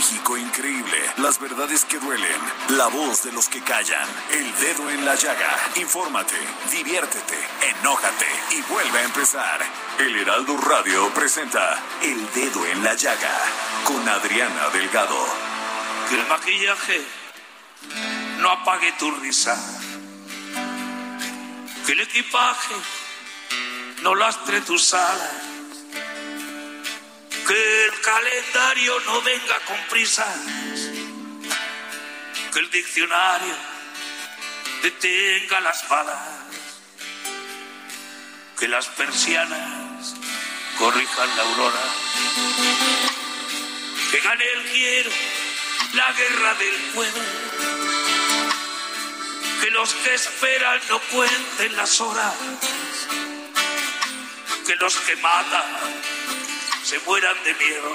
México increíble. Las verdades que duelen. La voz de los que callan. El dedo en la llaga. Infórmate, diviértete, enójate y vuelve a empezar. El Heraldo Radio presenta El Dedo en la Llaga con Adriana Delgado. Que el maquillaje no apague tu risa. Que el equipaje no lastre tus alas. Que el calendario no venga con prisas. Que el diccionario detenga las balas. Que las persianas corrijan la aurora. Que gane el quiero la guerra del pueblo. Que los que esperan no cuenten las horas. Que los que matan se mueran de miedo.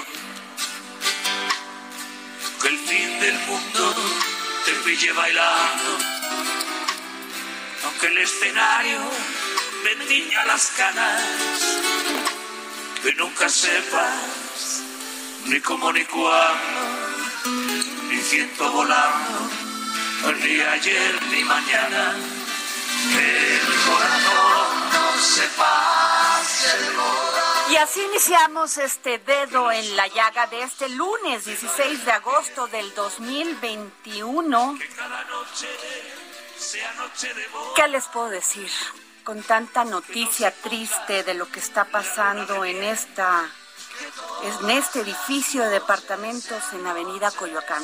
Que el fin del mundo te pille bailando. Aunque el escenario me tiña las canas. Que nunca sepas ni cómo ni cuándo ni siento volando, ni ayer ni mañana. Que el corazón no se pase moda. Y así iniciamos este dedo en la llaga de este lunes 16 de agosto del 2021. Que cada noche sea noche de boda. ¿Qué les puedo decir? Con tanta noticia triste de lo que está pasando en esta en este edificio de departamentos en Avenida Coyoacán.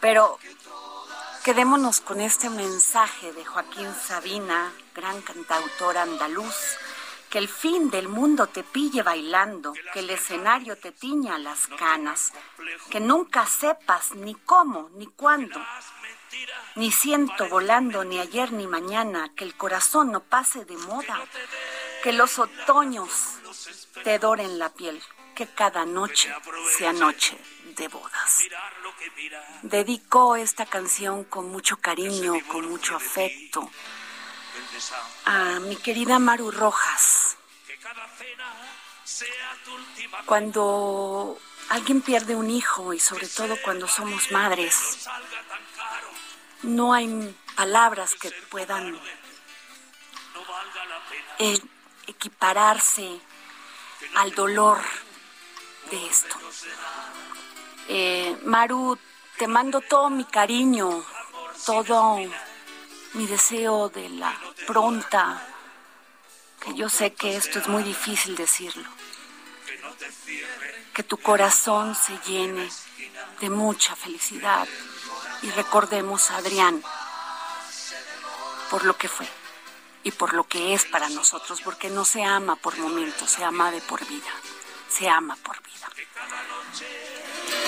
Pero quedémonos con este mensaje de Joaquín Sabina, gran cantautor andaluz, que el fin del mundo te pille bailando, que el escenario te tiña las canas, que nunca sepas ni cómo ni cuándo, ni siento volando ni ayer ni mañana, que el corazón no pase de moda, que los otoños te doren la piel, que cada noche sea noche de bodas. Dedicó esta canción con mucho cariño, con mucho afecto a mi querida Maru Rojas. Cuando alguien pierde un hijo y sobre todo cuando somos madres, no hay palabras que puedan eh, equipararse al dolor de esto. Eh, Maru, te mando todo mi cariño, todo mi deseo de la pronta, que yo sé que esto es muy difícil decirlo, que tu corazón se llene de mucha felicidad. Y recordemos a Adrián por lo que fue y por lo que es para nosotros, porque no se ama por momentos, se ama de por vida, se ama por vida.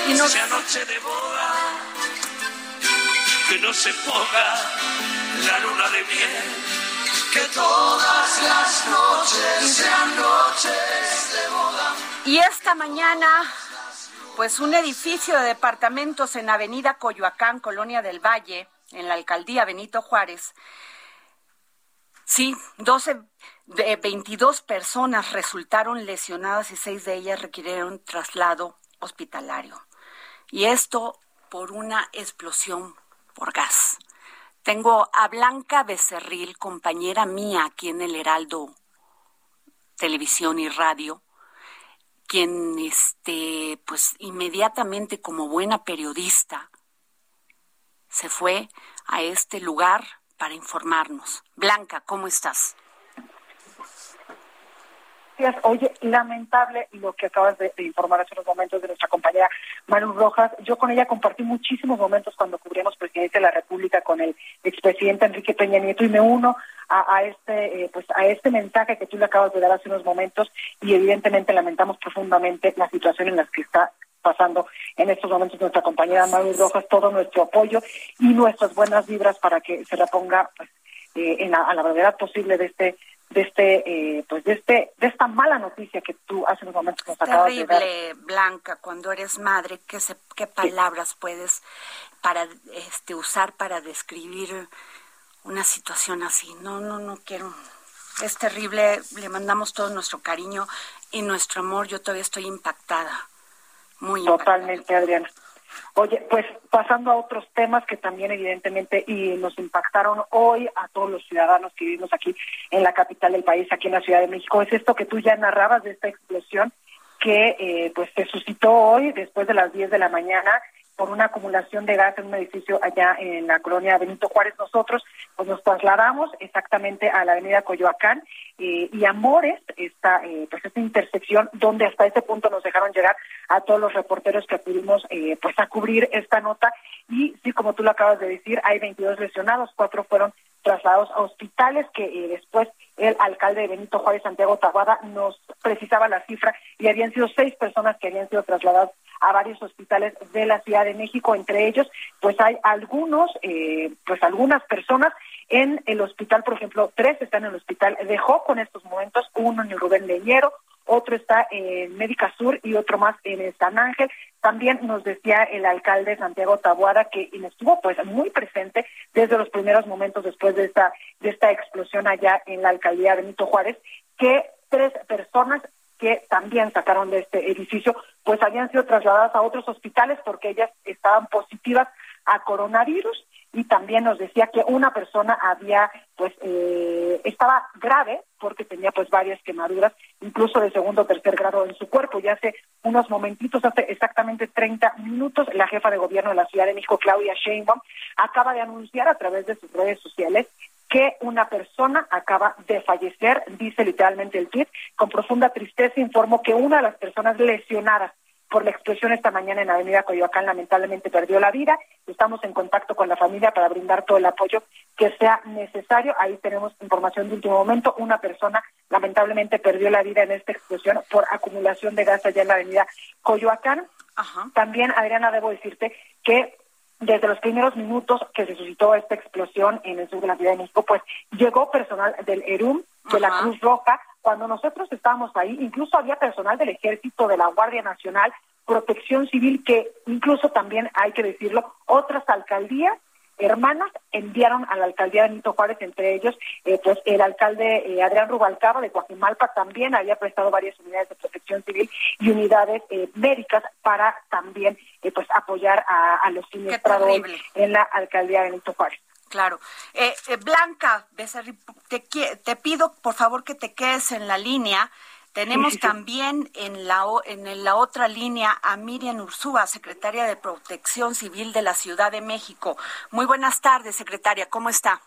Y nos- sea noche de boda, que no se ponga la luna de miel, que todas las noches sean noches de boda. Y esta mañana, pues un edificio de departamentos en Avenida Coyoacán, Colonia del Valle, en la alcaldía Benito Juárez, sí, 12 de 22 personas resultaron lesionadas y seis de ellas requirieron traslado hospitalario. Y esto por una explosión por gas. Tengo a Blanca Becerril, compañera mía aquí en el Heraldo Televisión y Radio, quien este pues inmediatamente como buena periodista se fue a este lugar para informarnos. Blanca, ¿cómo estás? Oye, lamentable lo que acabas de, informar hace unos momentos de nuestra compañera Manu Rojas. Yo con ella compartí muchísimos momentos cuando cubrimos presidente de la República con el expresidente Enrique Peña Nieto y me uno a, este eh, pues a este mensaje que tú le acabas de dar hace unos momentos y evidentemente lamentamos profundamente la situación en la que está pasando en estos momentos nuestra compañera Manu Rojas, todo nuestro apoyo y nuestras buenas vibras para que se reponga pues, eh, en a la brevedad posible de este de este eh, pues de este de esta mala noticia que tú hace unos momentos nos acabas de dar. Blanca cuando eres madre qué se, qué palabras puedes para este usar para describir una situación así no no no quiero. Es terrible le mandamos todo nuestro cariño y nuestro amor. Yo todavía estoy impactada muy totalmente Adriana Oye, pues pasando a otros temas que también evidentemente y nos impactaron hoy a todos los ciudadanos que vivimos aquí en la capital del país, aquí en la Ciudad de México, es esto que tú ya narrabas de esta explosión que eh, pues se suscitó hoy después de las 10 de la mañana por una acumulación de gas en un edificio allá en la colonia Benito Juárez. Nosotros pues nos trasladamos exactamente a la avenida Coyoacán eh, y Amores, esta, eh, pues esta intersección donde hasta ese punto nos dejaron llegar a todos los reporteros que pudimos eh, pues a cubrir esta nota y sí, como tú lo acabas de decir, hay 22 lesionados, cuatro fueron trasladados a hospitales que después el alcalde de Benito Juárez, Santiago Taguada, nos precisaba la cifra y habían sido seis personas que habían sido trasladadas a varios hospitales de la Ciudad de México. Entre ellos, pues hay algunos, eh, pues algunas personas en el hospital, por ejemplo, tres están en el hospital de Joco en estos momentos, uno en el Rubén Leñero, otro está en Médica Sur y otro más en San Ángel. También nos decía el alcalde Santiago Tabuada que estuvo pues muy presente desde los primeros momentos después de esta de esta explosión allá en la alcaldía Benito Juárez que tres personas que también sacaron de este edificio pues habían sido trasladadas a otros hospitales porque ellas estaban positivas a coronavirus y también nos decía que una persona había pues eh, estaba grave porque tenía pues varias quemaduras incluso de segundo o tercer grado en su cuerpo. Y hace unos momentitos hace exactamente 30 minutos la jefa de gobierno de la Ciudad de México Claudia Sheinbaum acaba de anunciar a través de sus redes sociales que una persona acaba de fallecer, dice literalmente el tweet, con profunda tristeza informó que una de las personas lesionadas por la explosión esta mañana en Avenida Coyoacán lamentablemente perdió la vida. Estamos en contacto con la familia para brindar todo el apoyo que sea necesario. Ahí tenemos información de último momento. Una persona lamentablemente perdió la vida en esta explosión por acumulación de gas allá en la Avenida Coyoacán. También, Adriana, debo decirte que desde los primeros minutos que se suscitó esta explosión en el sur de la Ciudad de México, pues llegó personal del ERUM, de la Cruz Roja, cuando nosotros estábamos ahí, incluso había personal del Ejército, de la Guardia Nacional, Protección Civil, que incluso también hay que decirlo, otras alcaldías hermanas enviaron a la alcaldía de Benito Juárez, entre ellos, eh, pues el alcalde eh, Adrián Rubalcaba de Coajimalpa también había prestado varias unidades de protección civil y unidades eh, médicas para también pues apoyar a, los siniestrados en la alcaldía de Benito Juárez. Claro. Blanca, te, te pido por favor que te quedes en la línea tenemos también en la, en la otra línea a Miriam Ursúa, secretaria de Protección Civil de la Ciudad de México. Muy buenas tardes, secretaria, ¿cómo está?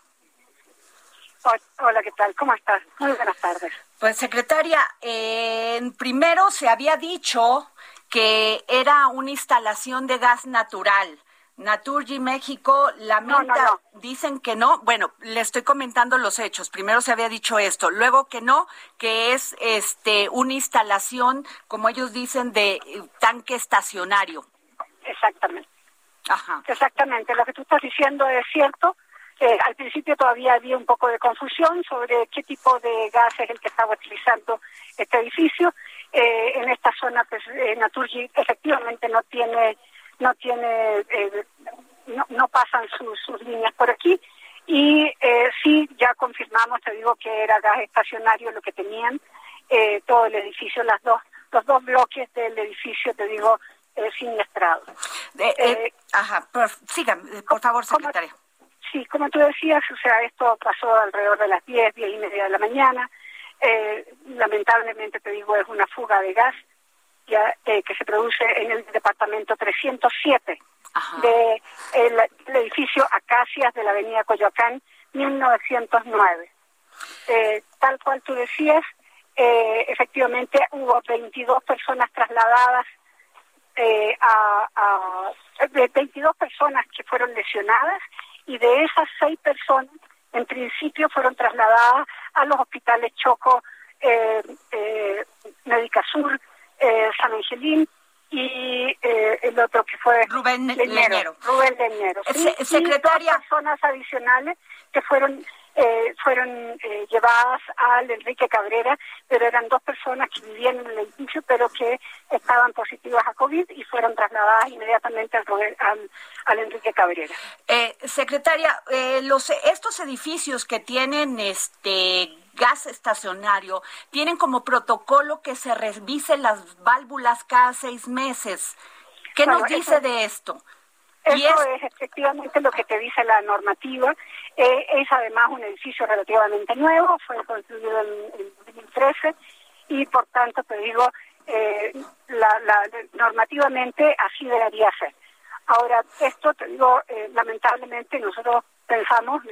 Hola, ¿qué tal? ¿Cómo estás? Muy buenas tardes. Pues, secretaria, eh, primero se había dicho que era una instalación de gas natural. Naturgy México lamenta, dicen que no. Bueno, le estoy comentando los hechos. Primero se había dicho esto, luego que no, que es este una instalación, como ellos dicen, de eh, tanque estacionario. Exactamente. Ajá. Exactamente. Lo que tú estás diciendo es cierto. Eh, al principio todavía había un poco de confusión sobre qué tipo de gas es el que estaba utilizando este edificio. Eh, en esta zona, pues, Naturgy efectivamente no tiene no tiene, eh, no, no, pasan sus, sus líneas por aquí. Y eh, sí, ya confirmamos, te digo que era gas estacionario lo que tenían, eh, todo el edificio, las dos, los dos bloques del edificio, te digo, eh, siniestrados. Eh, ajá, por, por favor, secretaria. sí, como tú decías, o sea, esto pasó alrededor de las 10, 10 y media de la mañana. lamentablemente, te digo, es una fuga de gas ya, eh, que se produce en el departamento 307 del de el, edificio Acacias de la avenida Coyoacán, 1909. Eh, tal cual tú decías, eh, efectivamente hubo 22 personas trasladadas eh, a, a 22 personas que fueron lesionadas y de esas seis personas en principio fueron trasladadas a los hospitales Choco, eh, eh, Médica Sur, eh, San Angelín y eh, el otro que fue Rubén Leñero. Rubén Leñero. Secretaria. Y personas adicionales que fueron eh, fueron eh, llevadas al Enrique Cabrera, pero eran dos personas que vivían en el edificio, pero que estaban positivas a COVID y fueron trasladadas inmediatamente al, al, Enrique Cabrera. Eh, secretaria, eh, los estos edificios que tienen este gas estacionario tienen como protocolo que se revisen las válvulas cada seis meses. ¿Qué nos dice de esto? Eso es... efectivamente lo que te dice la normativa. Eh, es además un edificio relativamente nuevo, fue construido en, 2013 y por tanto te digo, eh, la, normativamente así debería ser. Ahora, esto te digo, eh, lamentablemente nosotros pensamos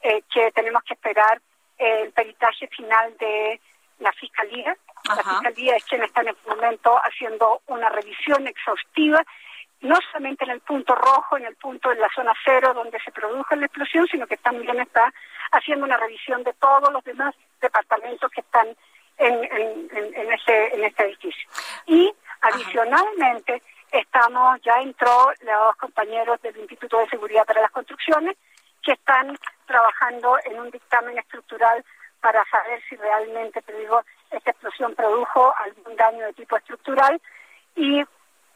que tenemos que esperar el peritaje final de la Fiscalía. La Fiscalía es quien está en este momento haciendo una revisión exhaustiva no solamente en el punto rojo, en el punto de la zona cero donde se produjo la explosión, sino que también está haciendo una revisión de todos los demás departamentos que están en, en, este, en este edificio. Y adicionalmente estamos, ya entró los compañeros del Instituto de Seguridad para las Construcciones, que están trabajando en un dictamen estructural para saber si realmente, te digo, esta explosión produjo algún daño de tipo estructural y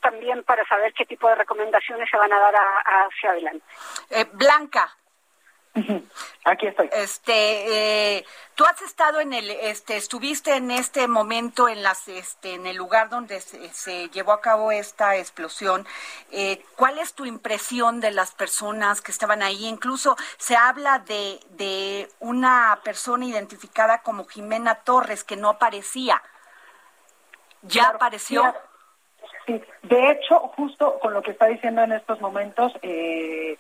también para saber qué tipo de recomendaciones se van a dar hacia adelante. Eh, Blanca. Aquí estoy. Este, eh, tú has estado en el, este, estuviste en este momento en las, este, en el lugar donde se, llevó a cabo esta explosión. Eh, ¿Cuál es tu impresión de las personas que estaban ahí? Incluso se habla de, de una persona identificada como Jimena Torres que no aparecía. ¿Ya apareció? Sí, de hecho, justo con lo que está diciendo en estos momentos, eh,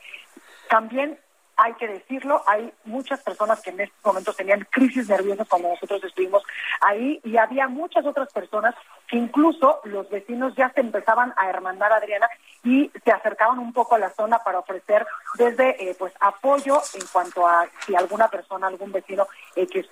también hay que decirlo, hay muchas personas que en estos momentos tenían crisis nerviosas cuando nosotros estuvimos ahí y había muchas otras personas que incluso los vecinos ya se empezaban a hermandar, Adriana, y se acercaban un poco a la zona para ofrecer desde eh, pues apoyo en cuanto a si alguna persona, algún vecino eh, que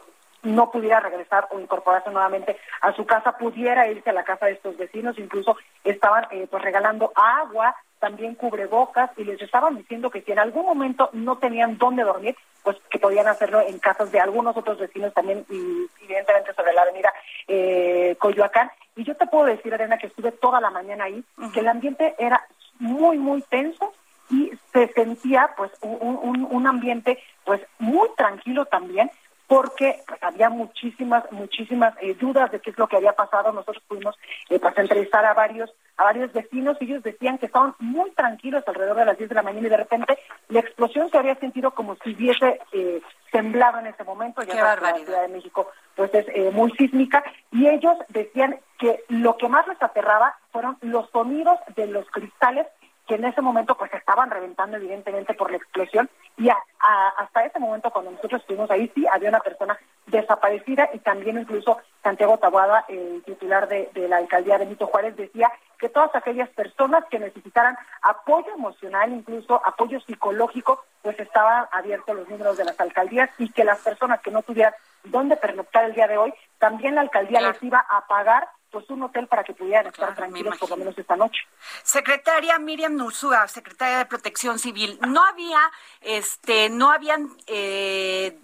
no pudiera regresar o incorporarse nuevamente a su casa, pudiera irse a la casa de estos vecinos, incluso estaban eh, pues regalando agua, también cubrebocas y les estaban diciendo que si en algún momento no tenían dónde dormir, pues que podían hacerlo en casas de algunos otros vecinos también, y, evidentemente sobre la avenida eh, Coyoacán. Y yo te puedo decir, Arena, que estuve toda la mañana ahí, que el ambiente era muy, muy tenso y se sentía pues un, un ambiente pues muy tranquilo también porque pues, había muchísimas, muchísimas eh, dudas de qué es lo que había pasado. Nosotros pudimos eh, pues, entrevistar a varios, a varios vecinos y ellos decían que estaban muy tranquilos alrededor de las 10 de la mañana y de repente la explosión se había sentido como si hubiese eh, temblado en ese momento. Ya la Ciudad de México pues es eh, muy sísmica y ellos decían que lo que más les aterraba fueron los sonidos de los cristales que en ese momento pues estaban reventando evidentemente por la explosión. Y hasta ese momento cuando nosotros estuvimos ahí sí había una persona desaparecida y también incluso Santiago Tabuada, el titular de, la alcaldía Benito Juárez, decía que todas aquellas personas que necesitaran apoyo emocional, incluso apoyo psicológico, pues estaban abiertos los números de las alcaldías y que las personas que no tuvieran dónde pernoctar el día de hoy, también la alcaldía les iba a pagar pues un hotel para que pudieran estar tranquilos por lo menos esta noche. Secretaria Miriam Nursúa, secretaria de Protección Civil, no había, este, no habían eh,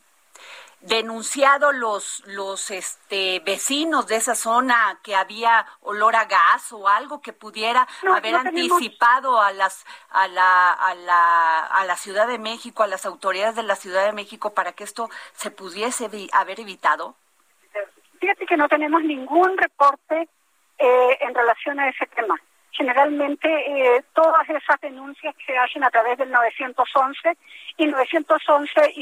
denunciado los los este vecinos de esa zona que había olor a gas o algo que pudiera haber anticipado a las a la, a la a la Ciudad de México a las autoridades de la Ciudad de México para que esto se pudiese haber evitado Fíjate que no tenemos ningún reporte eh, en relación a ese tema. Generalmente eh, todas esas denuncias se hacen a través del 911 y 911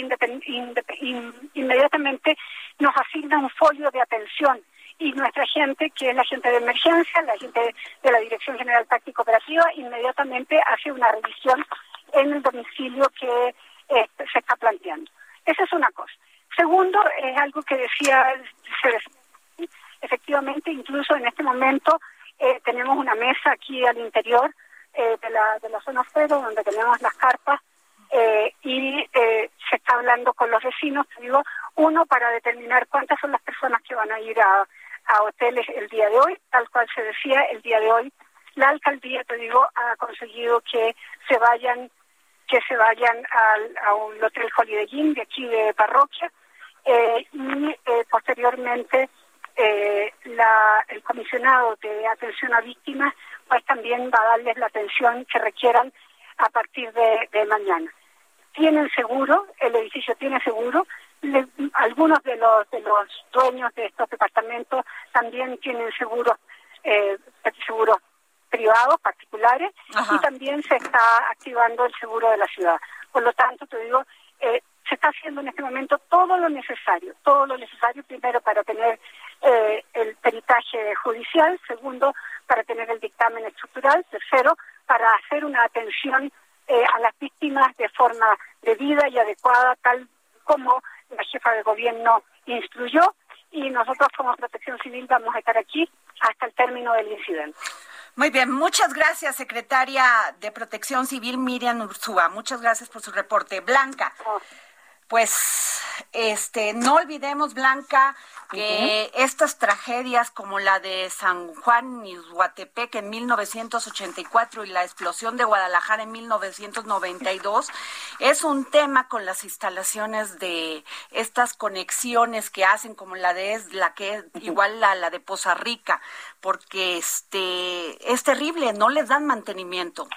inmediatamente nos asigna un folio de atención y nuestra gente, que es la gente de emergencia, la gente de la Dirección General Táctica Operativa, inmediatamente hace una revisión en el domicilio que eh, se está planteando. Esa es una cosa. Segundo, es algo que decía, efectivamente, incluso en este momento eh, tenemos una mesa aquí al interior eh, de, la, de la zona cero, donde tenemos las carpas, y se está hablando con los vecinos, digo, uno para determinar cuántas son las personas que van a ir a, a hoteles el día de hoy, tal cual se decía el día de hoy. La alcaldía, te digo, ha conseguido que se vayan que se vayan al, a un hotel Holiday Inn de aquí de parroquia eh, y eh, posteriormente eh, la, el comisionado de atención a víctimas pues también va a darles la atención que requieran a partir de, de mañana. Tienen seguro, el edificio tiene seguro, algunos de los de los dueños de estos departamentos también tienen seguros eh, seguros privados particulares y también se está activando el seguro de la ciudad. Por lo tanto te digo eh, se está haciendo en este momento todo lo necesario todo lo necesario primero para tener eh, el peritaje judicial segundo para tener el dictamen estructural tercero para hacer una atención eh, a las víctimas de forma debida y adecuada tal como la jefa de gobierno instruyó y nosotros como Protección Civil vamos a estar aquí hasta el término del incidente. Muy bien, muchas gracias, secretaria de Protección Civil Miriam Ursúa. Muchas gracias por su reporte. Blanca, oh. Pues este no olvidemos, Blanca, que estas tragedias como la de San Juan y Huatepec en 1984 y la explosión de Guadalajara en 1992 es un tema con las instalaciones de estas conexiones que hacen como la de la que igual la, la de Poza Rica porque este es terrible, no les dan mantenimiento.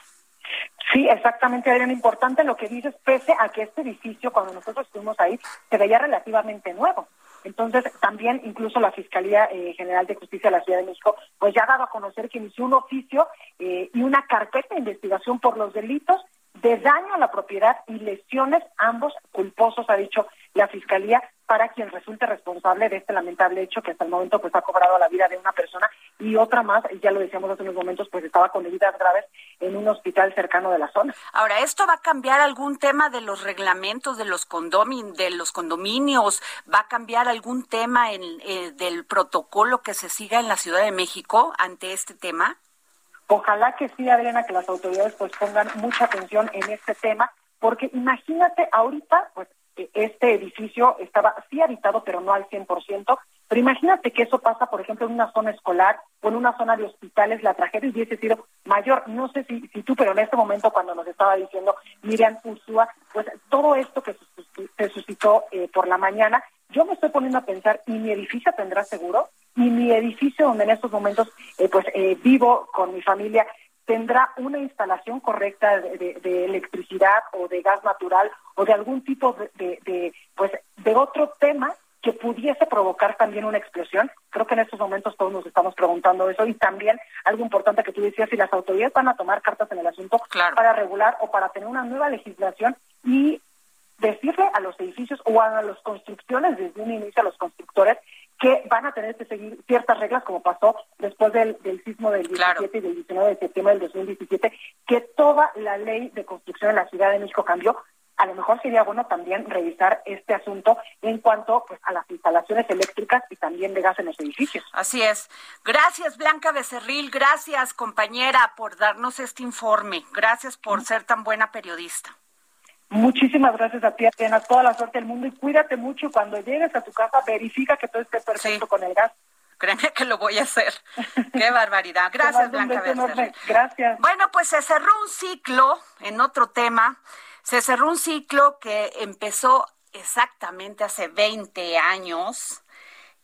Sí, exactamente, Adrián. Importante lo que dices, pese a que este edificio, cuando nosotros estuvimos ahí, se veía relativamente nuevo. Entonces, también incluso la Fiscalía eh, General de Justicia de la Ciudad de México, pues ya ha dado a conocer que inició un oficio eh, y una carpeta de investigación por los delitos de daño a la propiedad y lesiones, ambos culposos, ha dicho la Fiscalía, para quien resulte responsable de este lamentable hecho que hasta el momento pues ha cobrado la vida de una persona y otra más, ya lo decíamos hace unos momentos, pues estaba con heridas graves en un hospital cercano de la zona. Ahora, ¿esto va a cambiar algún tema de los reglamentos de los, condomin de los condominios? ¿Va a cambiar algún tema en, eh, del protocolo que se siga en la Ciudad de México ante este tema? Ojalá que sí, Adriana, que las autoridades pues pongan mucha atención en este tema, porque imagínate ahorita, pues este edificio estaba sí habitado, pero no al 100%. Pero imagínate que eso pasa, por ejemplo, en una zona escolar o en una zona de hospitales, la tragedia hubiese sido mayor. No sé si, si tú, pero en este momento cuando nos estaba diciendo Miriam Ursúa, pues todo esto que se suscitó eh, por la mañana, yo me estoy poniendo a pensar, ¿y mi edificio tendrá seguro? ¿Y mi edificio donde en estos momentos eh, pues eh, vivo con mi familia tendrá una instalación correcta de, electricidad o de gas natural o de algún tipo de, pues de otro tema que pudiese provocar también una explosión. Creo que en estos momentos todos nos estamos preguntando eso y también algo importante que tú decías, si las autoridades van a tomar cartas en el asunto para regular o para tener una nueva legislación y decirle a los edificios o a las construcciones desde un inicio a los constructores que van a tener que seguir ciertas reglas, como pasó después del, sismo del 17 y del 19 de septiembre del 2017, que toda la ley de construcción en la Ciudad de México cambió. A lo mejor sería bueno también revisar este asunto en cuanto pues, a las instalaciones eléctricas y también de gas en los edificios. Así es. Gracias, Blanca Becerril. Gracias, compañera, por darnos este informe. Gracias por ser tan buena periodista. Muchísimas gracias a ti, Adriana. Toda la suerte del mundo y cuídate mucho. Cuando llegues a tu casa, verifica que todo esté perfecto con el gas. Créeme que lo voy a hacer. Qué barbaridad. Gracias, Blanca. Gracias. Bueno, pues se cerró un ciclo en otro tema. Se cerró un ciclo que empezó exactamente hace 20 años.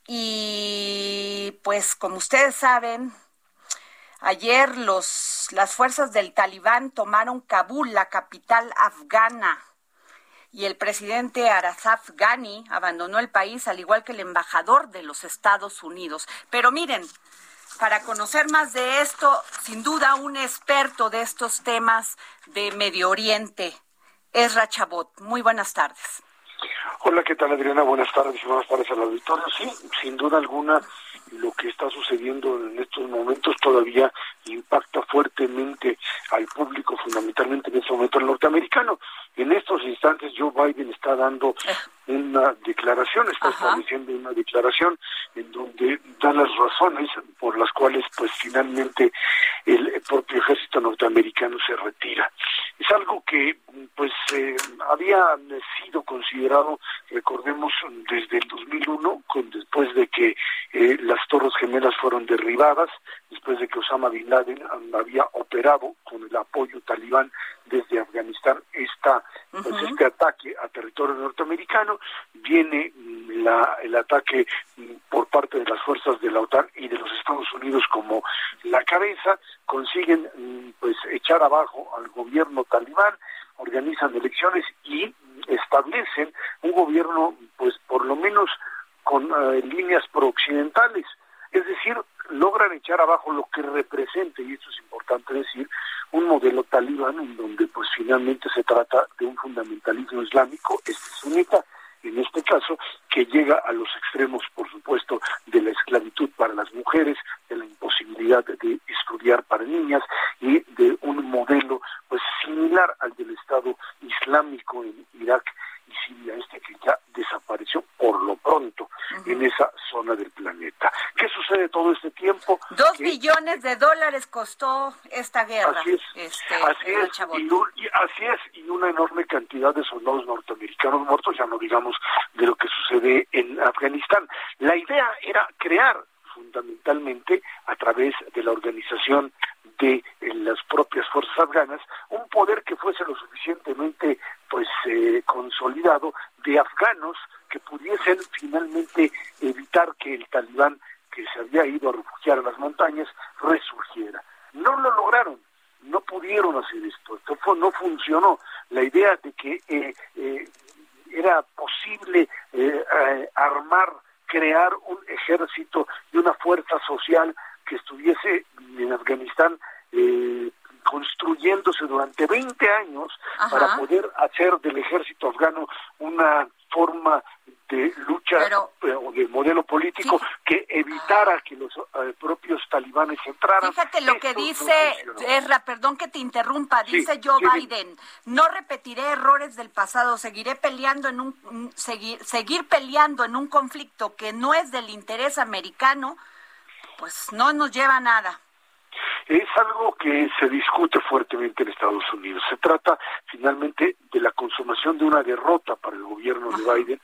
Y pues como ustedes saben, Ayer los, las fuerzas del talibán tomaron Kabul, la capital afgana, y el presidente Arasaf Ghani abandonó el país, al igual que el embajador de los Estados Unidos. Pero miren, para conocer más de esto, sin duda un experto de estos temas de Medio Oriente, Ezra Chabot. Muy buenas tardes. Hola, ¿qué tal Adriana? Buenas tardes y buenas tardes al auditorio. Sí, sin duda alguna lo que está sucediendo en estos momentos todavía impacta fuertemente al público, fundamentalmente en este momento el norteamericano. En estos instantes Joe Biden está dando una declaración, está estableciendo una declaración en donde da las razones por las cuales pues finalmente el propio ejército norteamericano se retira. Es algo que pues eh, había sido considerado, recordemos, desde el 2001, con, después de que eh, las Torres Gemelas fueron derribadas, después de que Osama Bin Laden había operado con el apoyo talibán desde Afganistán esta, pues, este ataque a territorio norteamericano, viene mm, la, el ataque mm, por parte de las fuerzas de la OTAN y de los Estados Unidos como la cabeza, consiguen mm, pues echar abajo al gobierno talibán, organizan elecciones y establecen un gobierno pues por lo menos con eh, líneas prooccidentales, es decir, logran echar abajo lo que representa, y esto es importante decir, un modelo talibán en donde pues finalmente se trata de un fundamentalismo islámico, este sunita, en este caso, que llega a los extremos, por supuesto, de la esclavitud para las mujeres, de la imposibilidad de estudiar para niñas y de un modelo pues similar al del Estado Islámico en Irak y Siria, este que ya desapareció por lo pronto en esa zona del planeta. ¿Qué sucede todo este tiempo? Dos de dólares costó esta guerra. Así es, este, así, es y, así es, y una enorme cantidad de soldados norteamericanos muertos, ya no digamos de lo que sucede en Afganistán. La idea era crear fundamentalmente a través de la organización de eh, las propias fuerzas afganas un poder que fuese lo suficientemente pues eh, consolidado de afganos que pudiesen finalmente evitar que el talibán que se había ido a refugiar a las montañas resurgiera. No lo lograron, no pudieron hacer esto, esto no funcionó. La idea de que eh, eh, era posible eh, armar, crear un ejército y una fuerza social que estuviese en Afganistán construyéndose durante 20 años para poder hacer del ejército afgano una forma de lucha o de modelo político que evitara que los eh, propios talibanes entraran. Fíjate lo que dice, Erra, perdón que te interrumpa, dice Joe Biden, no repetiré errores del pasado, seguiré peleando en un, seguir, seguir peleando en un conflicto que no es del interés americano, pues no nos lleva a nada es algo que se discute fuertemente en Estados Unidos. Se trata finalmente de la consumación de una derrota para el gobierno de Biden,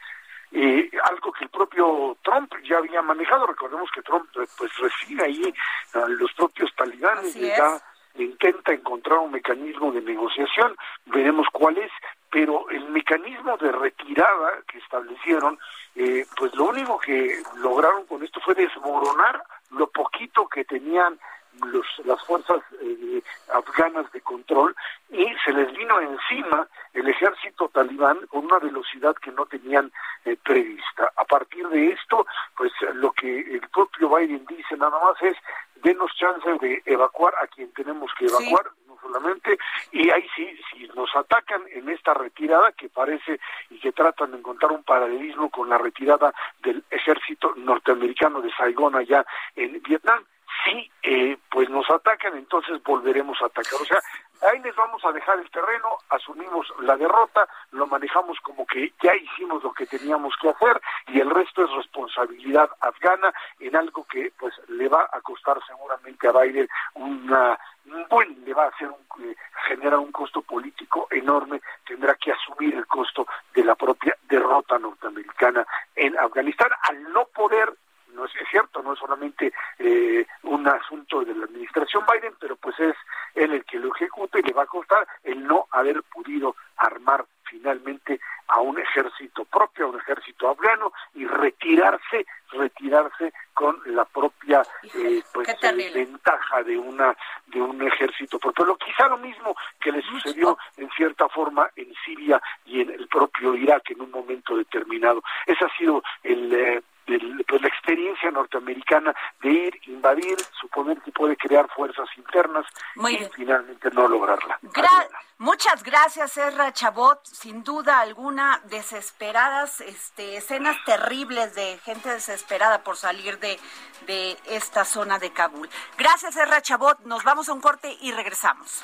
eh, algo que el propio Trump ya había manejado. Recordemos que Trump pues recibe ahí a los propios talibanes y ya intenta encontrar un mecanismo de negociación. Veremos cuál es, pero el mecanismo de retirada que establecieron, eh, pues lo único que lograron con esto fue desmoronar lo poquito que tenían los, las fuerzas eh, afganas de control y se les vino encima el ejército talibán con una velocidad que no tenían eh, prevista. A partir de esto, pues lo que el propio Biden dice nada más es denos chance de evacuar a quien tenemos que evacuar, no solamente, y ahí sí, si nos atacan en esta retirada que parece y que tratan de encontrar un paralelismo con la retirada del ejército norteamericano de Saigón allá en Vietnam, si eh, pues nos atacan, entonces volveremos a atacar. O sea, ahí les vamos a dejar el terreno, asumimos la derrota, lo manejamos como que ya hicimos lo que teníamos que hacer y el resto es responsabilidad afgana en algo que pues le va a costar seguramente a Biden una bueno, le va a hacer un, eh, genera un costo político enorme, tendrá que asumir el costo de la propia derrota norteamericana en Afganistán al no poder no es, cierto, no es solamente eh, un asunto de la administración Biden, pero pues es él el que lo ejecuta y le va a costar el no haber podido armar finalmente a un ejército propio, a un ejército afgano y retirarse, retirarse con la propia eh, pues eh, ventaja de una de un ejército propio. Lo quizá lo mismo que le sucedió en cierta forma en Siria y en el propio Irak en un momento determinado. Ese ha sido el pues, la experiencia norteamericana de ir, invadir, suponer que puede crear fuerzas internas y finalmente no lograrla. Muchas gracias, Erra Chabot. Sin duda alguna, desesperadas, este, escenas terribles de gente desesperada por salir de, de esta zona de Kabul. Gracias, Erra Chabot. Nos vamos a un corte y regresamos.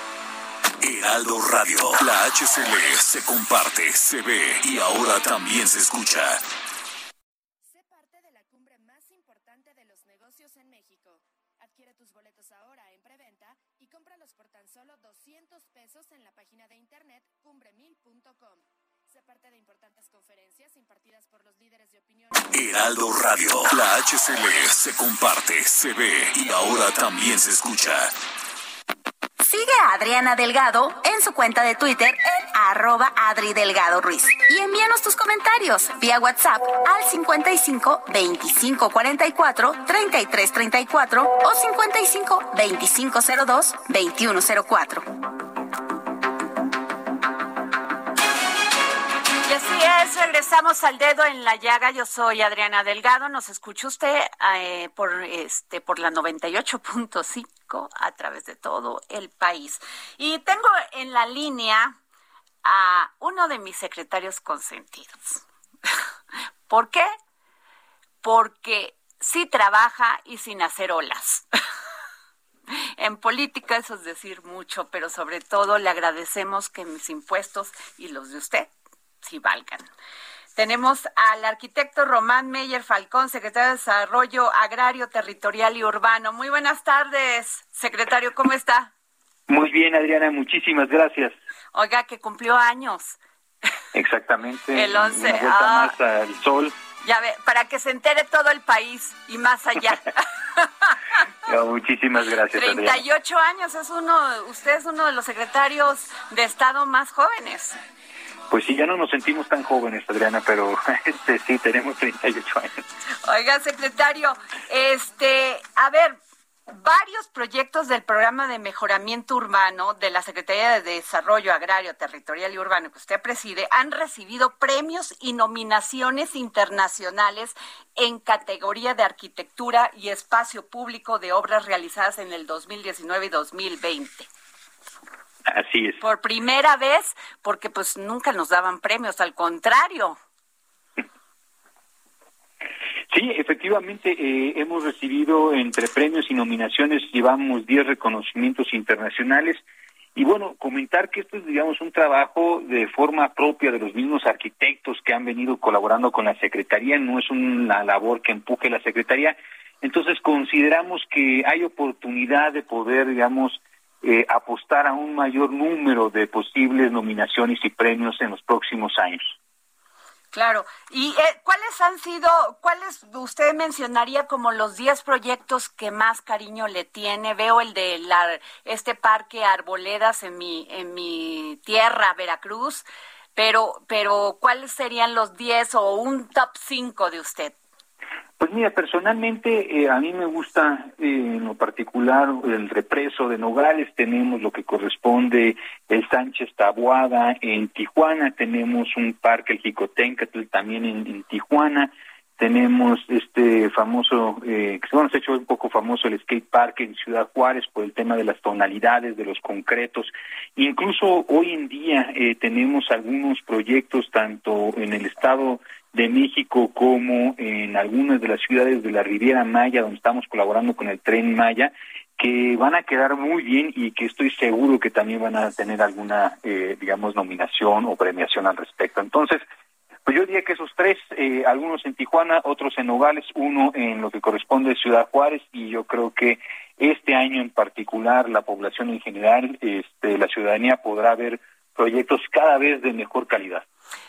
Heraldo Radio. La HCL se comparte, se ve y ahora también se escucha. Sé parte de la cumbre más importante de los negocios en México. Adquiere tus boletos ahora en preventa y cómpralos por tan solo 200 pesos en la página de internet cumbremil.com. Sé parte de importantes conferencias impartidas por los líderes de opinión. Heraldo Radio. La HCL se comparte, se ve y ahora también se escucha. Sigue a Adriana Delgado en su cuenta de Twitter en arroba Adri Delgado Ruiz. Y envíanos tus comentarios vía WhatsApp al 55 25 44 33 34 o 55 25 02 21 04. Y así es, regresamos al dedo en la llaga. Yo soy Adriana Delgado. Nos escucha usted eh, por este por la 98.5 a través de todo el país. Y tengo en la línea a uno de mis secretarios consentidos. ¿Por qué? Porque sí trabaja y sin hacer olas. En política eso es decir mucho, pero sobre todo le agradecemos que mis impuestos y los de usted sí valgan. Tenemos al arquitecto Román Meyer Falcón, secretario de Desarrollo Agrario, Territorial y Urbano. Muy buenas tardes, secretario, ¿cómo está? Muy bien, Adriana, muchísimas gracias. Oiga, que cumplió años. Exactamente. El 11. Una vuelta ah. más al sol. Ya ve, para que se entere todo el país y más allá. No, muchísimas gracias, Adriana. 38 años, es uno, usted es uno de los secretarios de Estado más jóvenes. Pues sí, ya no nos sentimos tan jóvenes, Adriana, pero este sí, tenemos 38 años. Oiga, secretario, este, a ver, varios proyectos del programa de mejoramiento urbano de la Secretaría de Desarrollo Agrario, Territorial y Urbano que usted preside han recibido premios y nominaciones internacionales en categoría de arquitectura y espacio público de obras realizadas en el 2019 y 2020. Así es. Por primera vez, porque pues nunca nos daban premios, al contrario. Sí, efectivamente, eh, hemos recibido entre premios y nominaciones, llevamos 10 reconocimientos internacionales. Y bueno, comentar que esto es, digamos, un trabajo de forma propia de los mismos arquitectos que han venido colaborando con la Secretaría, no es una labor que empuje la Secretaría. Entonces consideramos que hay oportunidad de poder, digamos, eh, apostar a un mayor número de posibles nominaciones y premios en los próximos años. Claro. ¿Y eh, cuáles han sido, cuáles usted mencionaría como los 10 proyectos que más cariño le tiene? Veo el de la, este parque Arboledas en mi, en mi tierra, Veracruz, pero, pero ¿cuáles serían los 10 o un top 5 de usted? Pues mira, personalmente eh, a mí me gusta eh, en lo particular el represo de Nogales, tenemos lo que corresponde el Sánchez Tabuada en Tijuana, tenemos un parque, el Jicotencatl, también en, Tijuana, tenemos este famoso, eh, que bueno, se ha hecho un poco famoso el skate park en Ciudad Juárez por el tema de las tonalidades, de los concretos. Incluso hoy en día eh, tenemos algunos proyectos tanto en el estado de México como en algunas de las ciudades de la Riviera Maya, donde estamos colaborando con el Tren Maya, que van a quedar muy bien y que estoy seguro que también van a tener alguna, eh, digamos, nominación o premiación al respecto. Entonces, Pues yo diría que esos tres, eh, algunos en Tijuana, otros en Nogales, uno en lo que corresponde a Ciudad Juárez y yo creo que este año en particular la población en general, este, la ciudadanía podrá ver proyectos cada vez de mejor calidad.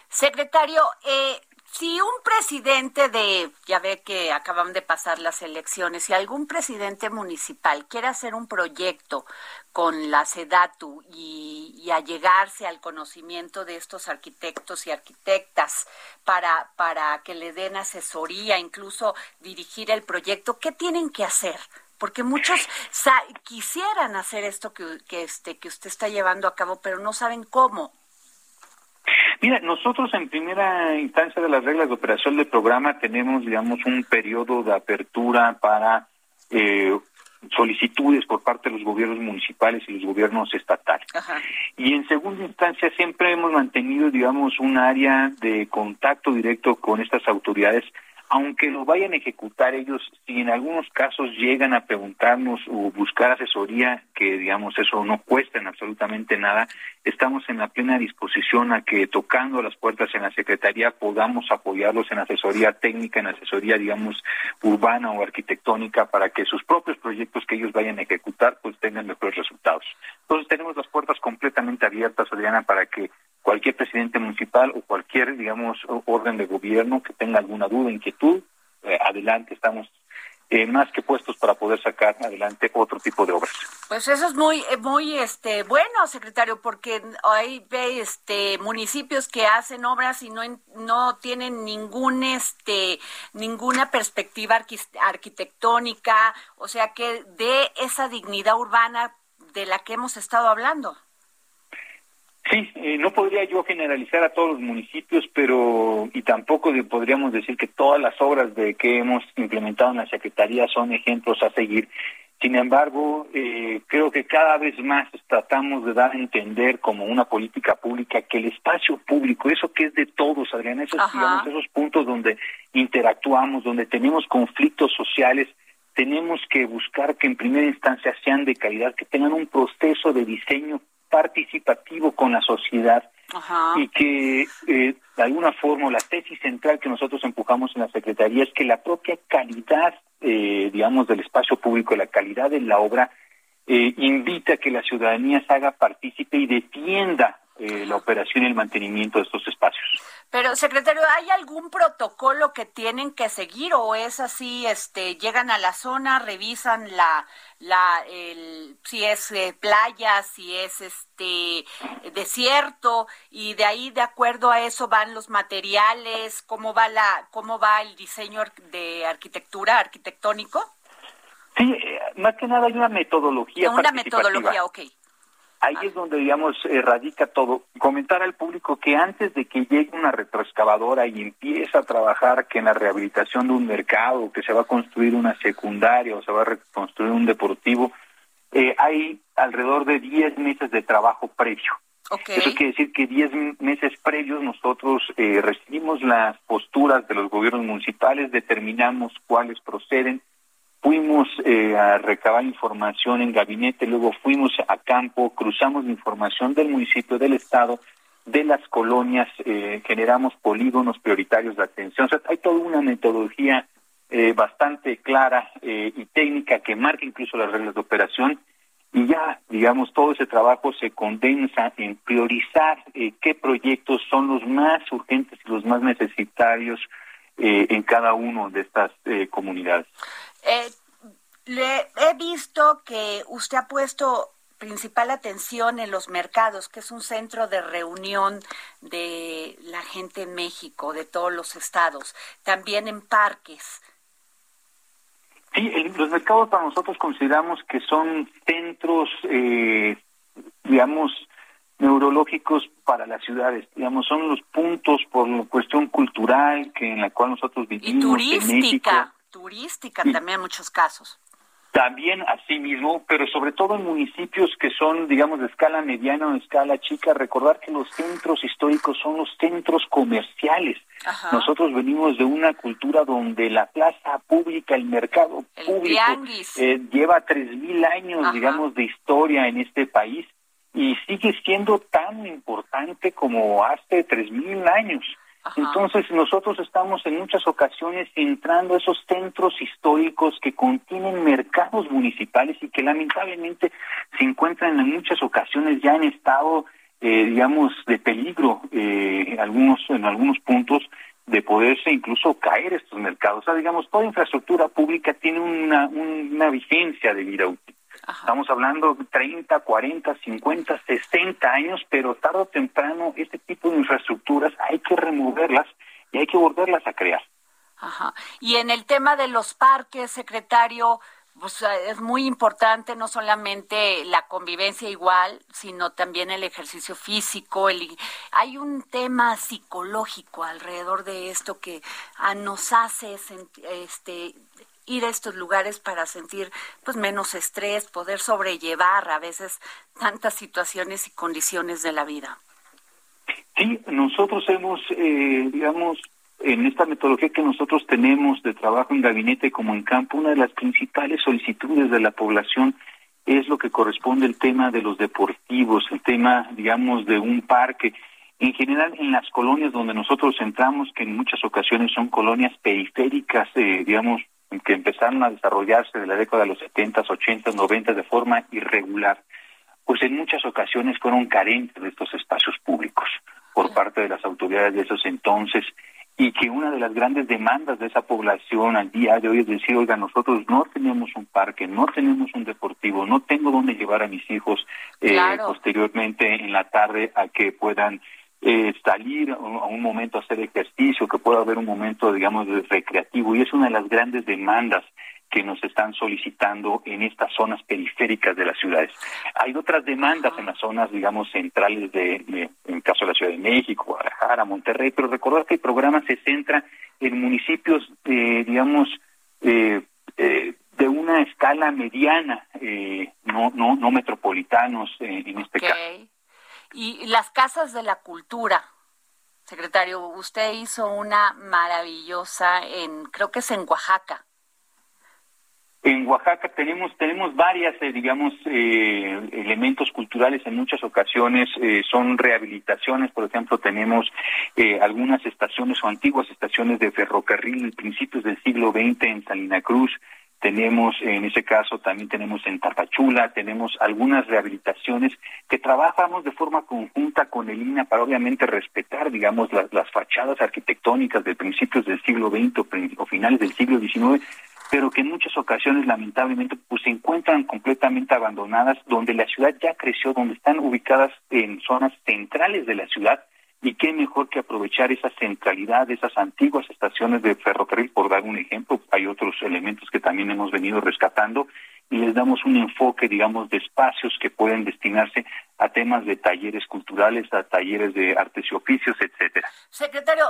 Secretario, eh, si un presidente de, ya ve que acaban de pasar las elecciones, si algún presidente municipal quiere hacer un proyecto con la SEDATU y, allegarse al conocimiento de estos arquitectos y arquitectas para, para que le den asesoría, incluso dirigir el proyecto, ¿qué tienen que hacer? porque muchos quisieran hacer esto que, que, este, que usted está llevando a cabo, pero no saben cómo. Mira, nosotros en primera instancia de las reglas de operación del programa tenemos, digamos, un periodo de apertura para eh, solicitudes por parte de los gobiernos municipales y los gobiernos estatales. Y en segunda instancia siempre hemos mantenido, digamos, un área de contacto directo con estas autoridades aunque lo vayan a ejecutar ellos, si en algunos casos llegan a preguntarnos o buscar asesoría, que digamos eso no cuesta en absolutamente nada, estamos en la plena disposición a que tocando las puertas en la Secretaría podamos apoyarlos en asesoría técnica, en asesoría, digamos, urbana o arquitectónica para que sus propios proyectos que ellos vayan a ejecutar pues tengan mejores resultados. Entonces tenemos las puertas completamente abiertas, Adriana, para que cualquier presidente municipal o cualquier, digamos, orden de gobierno que tenga alguna duda, inquietud, eh, adelante, estamos eh, más que puestos para poder sacar adelante otro tipo de obras. Pues eso es muy eh, muy este bueno, secretario, porque hay este municipios que hacen obras y no no tienen ningún este ninguna perspectiva arquitectónica, o sea que de esa dignidad urbana de la que hemos estado hablando. Sí, eh, no podría yo generalizar a todos los municipios, pero y tampoco podríamos decir que todas las obras de que hemos implementado en la Secretaría son ejemplos a seguir. Sin embargo, eh, creo que cada vez más tratamos de dar a entender como una política pública que el espacio público, eso que es de todos, Adriana, esos, digamos, esos puntos donde interactuamos, donde tenemos conflictos sociales, tenemos que buscar que en primera instancia sean de calidad, que tengan un proceso de diseño participativo con la sociedad y que eh, de alguna forma la tesis central que nosotros empujamos en la Secretaría es que la propia calidad, eh, digamos, del espacio público, la calidad de la obra, eh, invita a que la ciudadanía se haga partícipe y defienda eh, la operación y el mantenimiento de estos espacios. Pero, secretario, ¿hay algún protocolo que tienen que seguir o es así, este, llegan a la zona, revisan la, la, el, si es eh, playa, si es este desierto y de ahí, de acuerdo a eso, van los materiales, cómo va la, cómo va el diseño de arquitectura, arquitectónico? Sí, eh, más que nada hay una metodología. Una metodología, ok. Ahí es donde, digamos, radica todo. Comentar al público que antes de que llegue una retroexcavadora y empiece a trabajar que en la rehabilitación de un mercado, que se va a construir una secundaria o se va a reconstruir un deportivo, eh, hay alrededor de 10 meses de trabajo previo. Eso quiere decir que 10 meses previos nosotros eh, recibimos las posturas de los gobiernos municipales, determinamos cuáles proceden, fuimos eh, a recabar información en gabinete, luego fuimos a campo, cruzamos la información del municipio, del estado, de las colonias, eh, generamos polígonos prioritarios de atención. O sea, hay toda una metodología eh, bastante clara y técnica que marca incluso las reglas de operación y ya, digamos, todo ese trabajo se condensa en priorizar qué proyectos son los más urgentes y los más necesitarios en cada uno de estas comunidades. Eh, le he visto que usted ha puesto principal atención en los mercados, que es un centro de reunión de la gente en México, de todos los estados, también en parques. Sí, los mercados para nosotros consideramos que son centros, eh, digamos, neurológicos para las ciudades, digamos, son los puntos por la cuestión cultural que en la cual nosotros vivimos. Y turística turística también en muchos casos. También así mismo, pero sobre todo en municipios que son, digamos, de escala mediana o de escala chica, recordar que los centros históricos son los centros comerciales. Nosotros venimos de una cultura donde la plaza pública, el mercado público, eh, lleva tres mil años, digamos, de historia en este país y sigue siendo tan importante como hace tres mil años. Entonces nosotros estamos en muchas ocasiones entrando a esos centros históricos que contienen mercados municipales y que lamentablemente se encuentran en muchas ocasiones ya en estado, eh, digamos, de peligro, eh, algunos en algunos puntos de poderse incluso caer estos mercados. O sea, digamos, toda infraestructura pública tiene una, una vigencia de vida útil. Estamos hablando de 30, 40, 50, 60 años, pero tarde o temprano este tipo de infraestructuras hay que removerlas y hay que volverlas a crear. Ajá. Y en el tema de los parques, secretario, pues es muy importante no solamente la convivencia igual, sino también el ejercicio físico. El, hay un tema psicológico alrededor de esto que ah, nos hace este, ir a estos lugares para sentir pues menos estrés, poder sobrellevar a veces tantas situaciones y condiciones de la vida. Sí, nosotros hemos, eh, digamos, en esta metodología que nosotros tenemos de trabajo en gabinete como en campo, una de las principales solicitudes de la población es lo que corresponde al tema de los deportivos, el tema, digamos, de un parque. En general, en las colonias donde nosotros entramos, que en muchas ocasiones son colonias periféricas, eh, digamos, que empezaron a desarrollarse de la década de los 70, 80, 90 de forma irregular, pues en muchas ocasiones fueron carentes de estos espacios públicos por parte de las autoridades de esos entonces y que una de las grandes demandas de esa población al día de hoy es decir, oiga, nosotros no tenemos un parque, no tenemos un deportivo, no tengo dónde llevar a mis hijos eh, posteriormente en la tarde a que puedan eh, salir a un momento a hacer ejercicio, que pueda haber un momento, digamos, recreativo. Y es una de las grandes demandas que nos están solicitando en estas zonas periféricas de las ciudades. Hay otras demandas en las zonas, digamos, centrales de, en el caso de la Ciudad de México, Guadalajara, Monterrey, pero recordar que el programa se centra en municipios, eh, digamos, eh, eh, de una escala mediana, no, no, no metropolitanos en este caso. Y las casas de la cultura, secretario, usted hizo una maravillosa en, creo que es en Oaxaca. En Oaxaca tenemos tenemos varias, eh, digamos, eh, elementos culturales en muchas ocasiones. Eh, son rehabilitaciones, por ejemplo, tenemos algunas estaciones o antiguas estaciones de ferrocarril, principios del siglo XX en Salina Cruz tenemos en ese caso también tenemos en Tapachula, tenemos algunas rehabilitaciones que trabajamos de forma conjunta con el INA para obviamente respetar, digamos, las, las fachadas arquitectónicas de principios del siglo XX o, finales del siglo XIX, pero que en muchas ocasiones lamentablemente pues se encuentran completamente abandonadas, donde la ciudad ya creció, donde están ubicadas en zonas centrales de la ciudad y qué mejor que aprovechar esa centralidad de esas antiguas estaciones de ferrocarril, por dar un ejemplo, hay otros elementos que también hemos venido rescatando y les damos un enfoque, digamos, de espacios que pueden destinarse a temas de talleres culturales, a talleres de artes y oficios, etcétera. Secretario,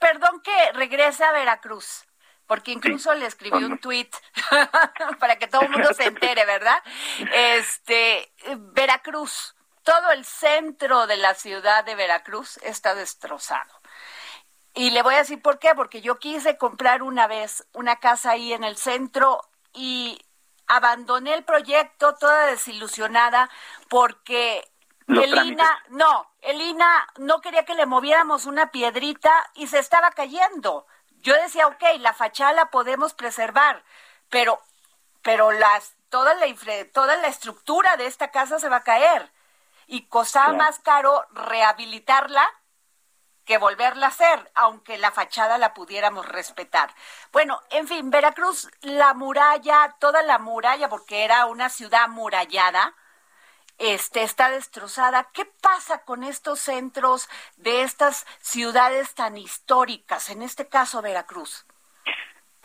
perdón que regrese a Veracruz porque incluso le escribí un tweet para que todo el mundo se entere, ¿verdad? Este, Veracruz, todo el centro de la ciudad de Veracruz está destrozado. Y le voy a decir por qué, porque yo quise comprar una vez una casa ahí en el centro y abandoné el proyecto toda desilusionada porque Elina, no, Elina no quería que le moviéramos una piedrita y se estaba cayendo. Yo decía, ok, la fachada la podemos preservar, pero, pero las, toda, la, toda la estructura de esta casa se va a caer y costaba más caro rehabilitarla que volverla a hacer, aunque la fachada la pudiéramos respetar. Bueno, en fin, Veracruz, la muralla, toda la muralla, porque era una ciudad murallada, este, está destrozada. ¿Qué pasa con estos centros de estas ciudades tan históricas, en este caso Veracruz?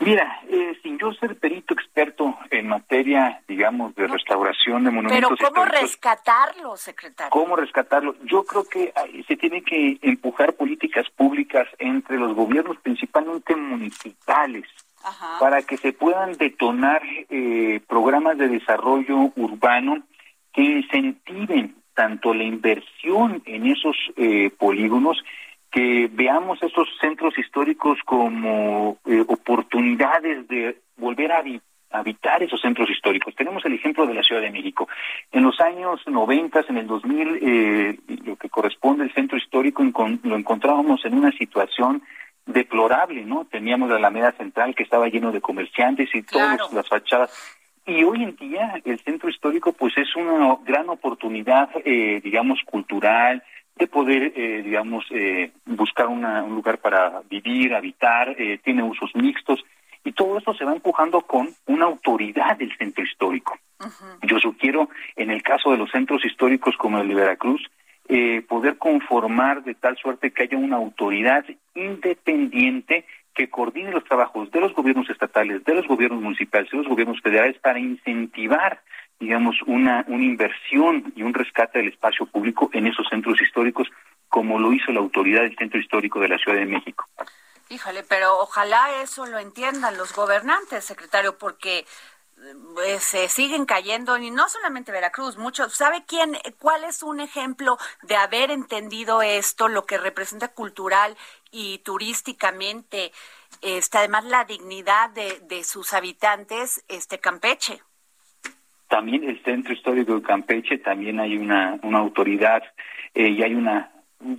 Mira, eh, sin yo ser perito experto en materia, digamos, de restauración de monumentos Pero ¿cómo rescatarlo, secretario? ¿Cómo rescatarlo? Yo creo que se tiene que empujar políticas públicas entre los gobiernos, principalmente municipales, para que se puedan detonar eh, programas de desarrollo urbano que incentiven tanto la inversión en esos eh, polígonos que veamos esos centros históricos como eh, oportunidades de volver a habitar esos centros históricos. Tenemos el ejemplo de la Ciudad de México. En los años 90, en el 2000, eh, lo que corresponde al centro histórico lo encontrábamos en una situación deplorable, ¿no? Teníamos la Alameda Central que estaba lleno de comerciantes y todas las fachadas. Y hoy en día el centro histórico pues es una gran oportunidad, eh, digamos, cultural, de poder, eh, digamos, eh, buscar un lugar para vivir, habitar, eh, tiene usos mixtos y todo esto se va empujando con una autoridad del centro histórico. Yo sugiero, en el caso de los centros históricos como el de Veracruz, poder conformar de tal suerte que haya una autoridad independiente que coordine los trabajos de los gobiernos estatales, de los gobiernos municipales, de los gobiernos federales para incentivar digamos, una, una inversión y un rescate del espacio público en esos centros históricos, como lo hizo la autoridad del Centro Histórico de la Ciudad de México. Híjole, pero ojalá eso lo entiendan los gobernantes, secretario, porque eh, se siguen cayendo y no solamente Veracruz, muchos. ¿Sabe quién, cuál es un ejemplo de haber entendido esto, lo que representa cultural y turísticamente, este, además la dignidad de, de sus habitantes, este Campeche? También el Centro Histórico de Campeche, también hay una, una autoridad eh, y hay una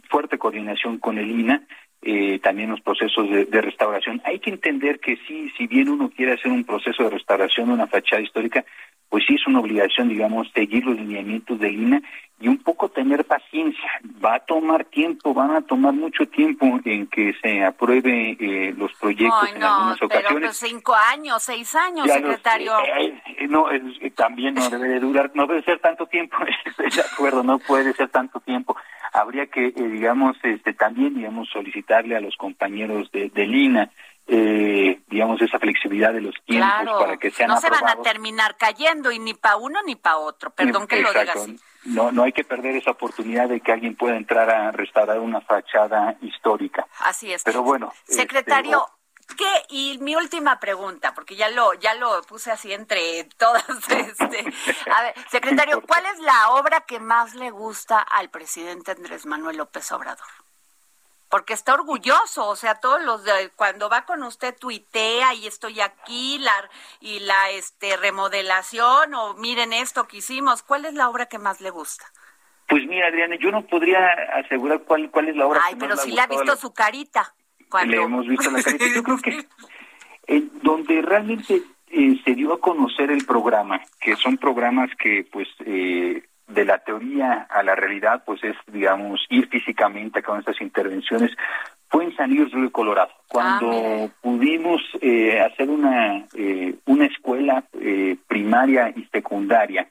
fuerte coordinación con el INA, eh, también los procesos de, de, restauración. Hay que entender que sí, si bien uno quiere hacer un proceso de restauración de una fachada histórica, pues sí es una obligación, digamos, seguir los lineamientos del INA y un poco tener paciencia. Va a tomar tiempo, van a tomar mucho tiempo en que se apruebe eh, los proyectos en algunas ocasiones. Pero cinco años, seis años, secretario. Eh, eh, no, también no debe durar, no debe ser tanto tiempo. De acuerdo, no puede ser tanto tiempo. Habría que, digamos, este, también, digamos, solicitarle a los compañeros de, del INA eh, digamos, esa flexibilidad de los tiempos para que sean No se van a terminar cayendo y ni para uno ni para otro. Perdón que lo diga así. No, no hay que perder esa oportunidad de que alguien pueda entrar a restaurar una fachada histórica. Así es. Pero bueno. Este, Secretario, ¿qué? Y mi última pregunta, porque ya lo, ya lo puse así entre todas. Este, a ver, secretario, ¿cuál es la obra que más le gusta al presidente Andrés Manuel López Obrador? Porque está orgulloso, o sea, todos los de, cuando va con usted tuitea y estoy aquí la y la este remodelación o miren esto que hicimos, ¿cuál es la obra que más le gusta? Pues mira, Adriana, yo no podría asegurar cuál cuál es la obra. Ay, pero sí le ha visto su carita. Cuando... Le hemos visto la carita. Yo creo que eh, donde realmente eh, se dio a conocer el programa, que son programas que pues eh, de la teoría a la realidad, pues es, digamos, ir físicamente con estas intervenciones, fue en San Luis Río Colorado, cuando ah, pudimos eh, hacer una, eh, una escuela eh, primaria y secundaria,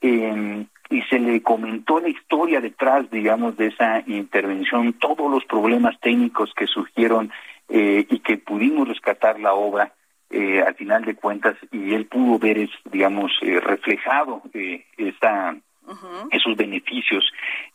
em, y se le comentó la historia detrás, digamos, de esa intervención, todos los problemas técnicos que surgieron y que pudimos rescatar la obra. al final de cuentas y él pudo ver es digamos reflejado esta esos beneficios.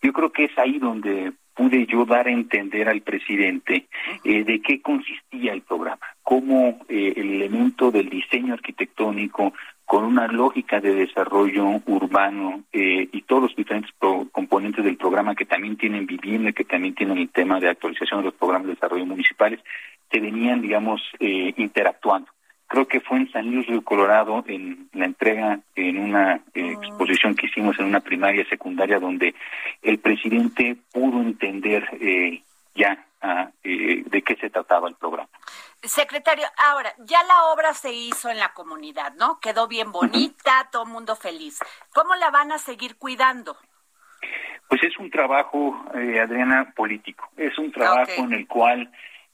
Yo creo que es ahí donde pude yo dar a entender al presidente eh, de qué consistía el programa, cómo eh, el elemento del diseño arquitectónico con una lógica de desarrollo urbano eh, y todos los diferentes componentes del programa que también tienen vivienda, que también tienen el tema de actualización de los programas de desarrollo municipales, se venían, digamos, interactuando creo que fue en San Luis Río Colorado, en la entrega, en una eh, ah. exposición que hicimos en una primaria secundaria, donde el presidente pudo entender eh, ya ah, eh, de qué se trataba el programa. Secretario, ahora, ya la obra se hizo en la comunidad, ¿no? Quedó bien bonita, todo el mundo feliz. ¿Cómo la van a seguir cuidando? Pues es un trabajo, Adriana, político. Es un trabajo en el cual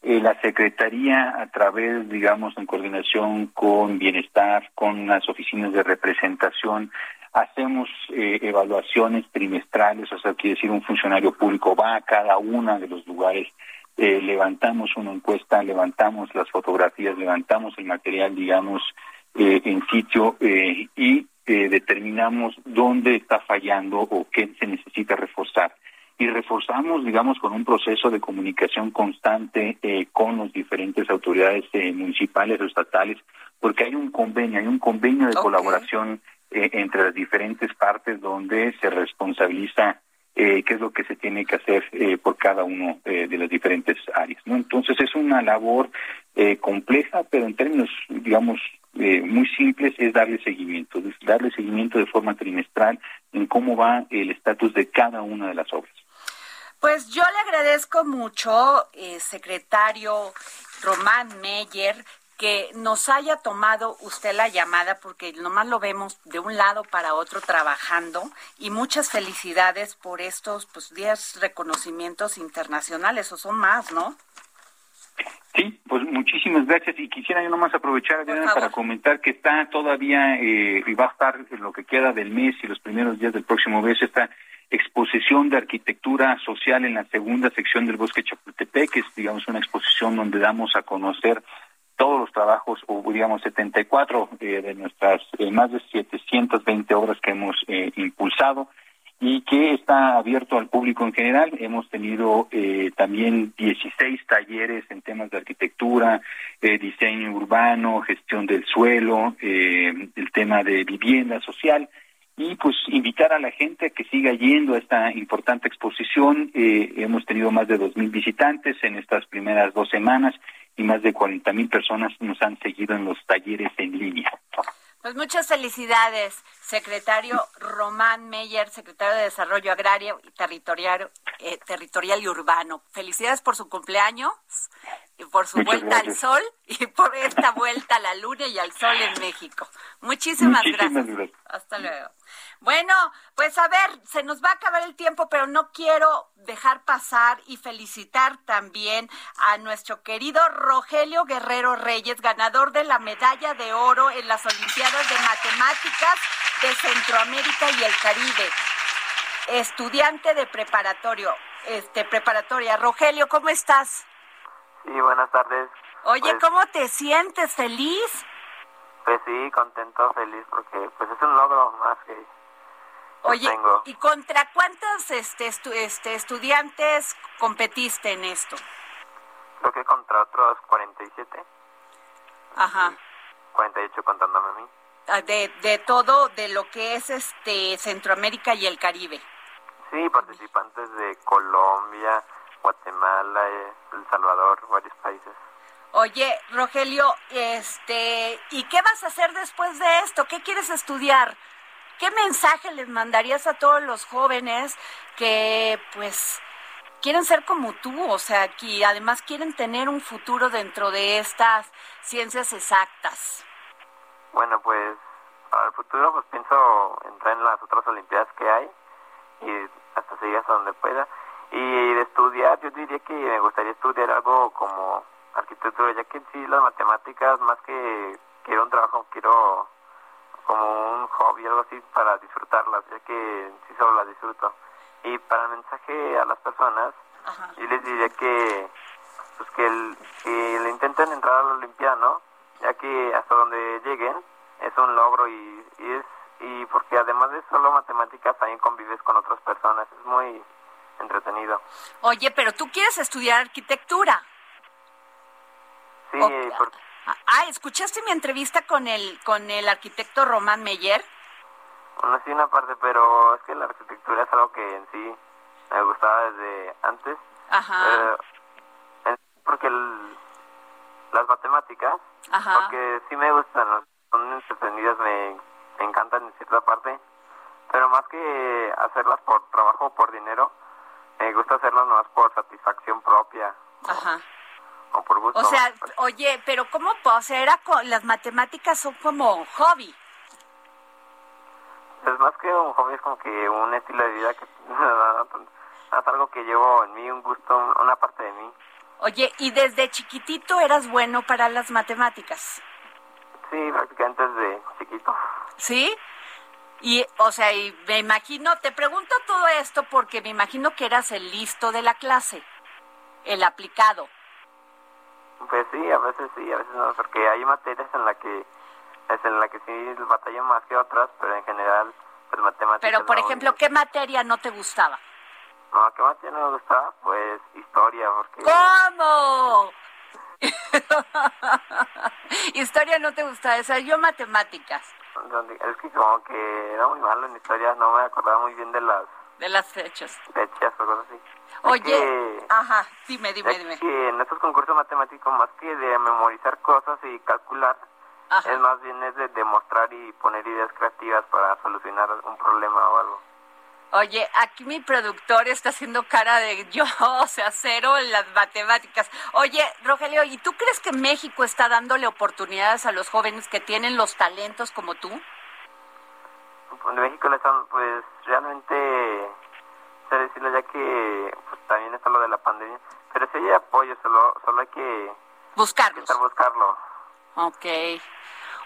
eh, la Secretaría, a través, digamos, en coordinación con Bienestar, con las oficinas de representación, hacemos eh, evaluaciones trimestrales, o sea, quiere decir, un funcionario público va a cada uno de los lugares, eh, levantamos una encuesta, levantamos las fotografías, levantamos el material, digamos, en sitio y determinamos dónde está fallando o qué se necesita reforzar y reforzamos, digamos, con un proceso de comunicación constante eh, con las diferentes autoridades eh, municipales o estatales, porque hay un convenio, hay un convenio de colaboración eh, entre las diferentes partes donde se responsabiliza qué es lo que se tiene que hacer por cada uno de las diferentes áreas. ¿no? Entonces es una labor compleja, pero en términos, digamos, eh, muy simples es darle seguimiento, darle seguimiento de forma trimestral en cómo va el estatus de cada una de las obras. Pues yo le agradezco mucho, eh, secretario Román Meyer, que nos haya tomado usted la llamada porque nomás lo vemos de un lado para otro trabajando y muchas felicidades por estos pues 10 reconocimientos internacionales o son más, ¿no? Sí, pues muchísimas gracias y quisiera yo nomás aprovechar para comentar que está todavía eh, y va a estar en lo que queda del mes y los primeros días del próximo mes esta exposición de arquitectura social en la segunda sección del Bosque Chapultepec, que es digamos una exposición donde damos a conocer todos los trabajos, o digamos 74 eh, de nuestras eh, más de 720 obras que hemos eh, impulsado y que está abierto al público en general. Hemos tenido también 16 talleres en temas de arquitectura, diseño urbano, gestión del suelo, el tema de vivienda social y pues invitar a la gente a que siga yendo a esta importante exposición. hemos tenido más de 2.000 visitantes en estas primeras dos semanas y más de 40 mil personas nos han seguido en los talleres en línea. Pues muchas felicidades, secretario Román Meyer, secretario de Desarrollo Agrario y Territorial, eh, Territorial y Urbano. Felicidades por su cumpleaños y por su vuelta al sol y por esta vuelta a la luna y al sol en México. Muchísimas, gracias. Hasta luego. Bueno, pues a ver, se nos va a acabar el tiempo, pero no quiero dejar pasar y felicitar también a nuestro querido Rogelio Guerrero Reyes, ganador de la medalla de oro en las Olimpiadas de Matemáticas de Centroamérica y el Caribe. Estudiante de preparatorio, este preparatoria. Rogelio, ¿cómo estás? Sí, buenas tardes. Oye, pues ¿cómo te sientes? ¿Feliz? Pues sí, contento, feliz, porque pues es un logro más que Oye, ¿y contra cuántos este, este, estudiantes competiste en esto? Creo que contra otros 47. Ajá. 48 contándome a mí. Ah, de, de todo, de lo que es este Centroamérica y el Caribe. Sí, participantes de Colombia, Guatemala, eh, El Salvador, varios países. Oye, Rogelio, este, ¿y qué vas a hacer después de esto? ¿Qué quieres estudiar? ¿Qué mensaje les mandarías a todos los jóvenes que pues quieren ser como tú, o sea, que además quieren tener un futuro dentro de estas ciencias exactas? Bueno, pues el futuro pues pienso entrar en las otras olimpiadas que hay y hasta seguir hasta donde pueda. Y de estudiar, yo diría que me gustaría estudiar algo como arquitectura, ya que sí las matemáticas, más que quiero un trabajo, quiero como un hobby, algo así, para disfrutarlas, ya que sí solo las disfruto. Y para el mensaje a las personas, yo les diría que, pues que, el, que le intenten entrar a la Olimpiada, ¿no? Ya que hasta donde lleguen es un logro y, y es y porque además de solo matemáticas también convives con otras personas, es muy entretenido. Oye, pero tú quieres estudiar arquitectura. Sí, porque Ah, ¿escuchaste mi entrevista con el, con el arquitecto Román Meyer? Bueno, sí, una parte, pero es que la arquitectura es algo que en sí me gustaba desde antes. Ajá. porque las matemáticas, Ajá. porque sí me gustan, son entretenidas, me, me encantan en cierta parte, pero más que hacerlas por trabajo o por dinero, me gusta hacerlas más por satisfacción propia. Ajá o por gusto. O sea, oye, pero ¿cómo? O sea, era las matemáticas son como hobby. Es más que un hobby, es como que un estilo de vida que es algo que llevo en mí, un gusto, una parte de mí. Oye, ¿y desde chiquitito eras bueno para las matemáticas? Sí, prácticamente desde chiquito. ¿Sí? Y, o sea, y me imagino, te pregunto todo esto porque me imagino que eras el listo de la clase, el aplicado. Pues sí, a veces sí, a veces no, porque hay materias en la que es en la que sí batallo más que otras, pero en general, pues matemáticas. Pero, por ejemplo, ¿qué materia no te gustaba? No, ¿qué materia no me gustaba? Pues historia, porque... ¿Cómo? historia no te gustaba, o sea, yo matemáticas. Es que como que era muy malo en historia, no me acordaba muy bien de las... De las fechas. Fechas o cosas así. Oye, ajá, dime, dime, dime. Que en estos concursos matemáticos, más que de memorizar cosas y calcular, Es más bien es de demostrar y poner ideas creativas para solucionar un problema o algo. Oye, aquí mi productor está haciendo cara de yo, o sea, cero en las matemáticas. Oye, Rogelio, ¿y tú crees que México está dándole oportunidades a los jóvenes que tienen los talentos como tú? Pues México le están, pues realmente, sé decirlo ya que pues, también está lo de la pandemia, pero sí hay apoyo, solo, solo hay que buscarlos. buscarlo. Ok.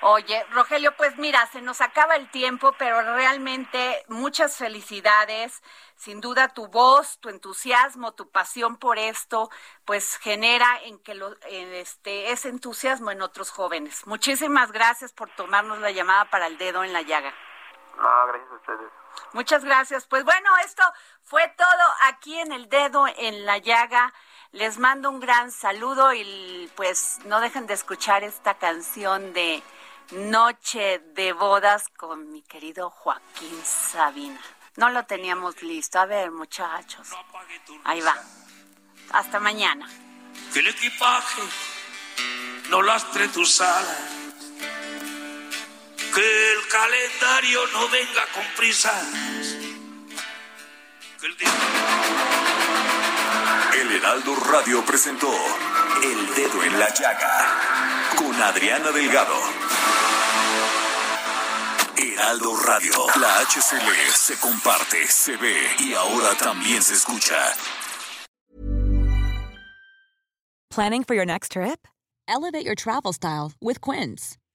Oye, Rogelio, pues mira, se nos acaba el tiempo, pero realmente muchas felicidades. Sin duda tu voz, tu entusiasmo, tu pasión por esto, pues genera en que lo, este, ese entusiasmo en otros jóvenes. Muchísimas gracias por tomarnos la llamada para el dedo en la llaga. No, gracias a ustedes. Muchas gracias. Pues bueno, esto fue todo aquí en el dedo en la llaga. Les mando un gran saludo y pues no dejen de escuchar esta canción de Noche de bodas con mi querido Joaquín Sabina. No lo teníamos listo. A ver, muchachos. Ahí va. Hasta mañana. Que el equipaje no lastre tus alas. Que el calendario no venga con prisas. el, el Heraldo Radio presentó El Dedo en la Llaga con Adriana Delgado. Heraldo Radio. La HCL se comparte, se ve y ahora también se escucha. Planning for your next trip? Elevate your travel style with Quince.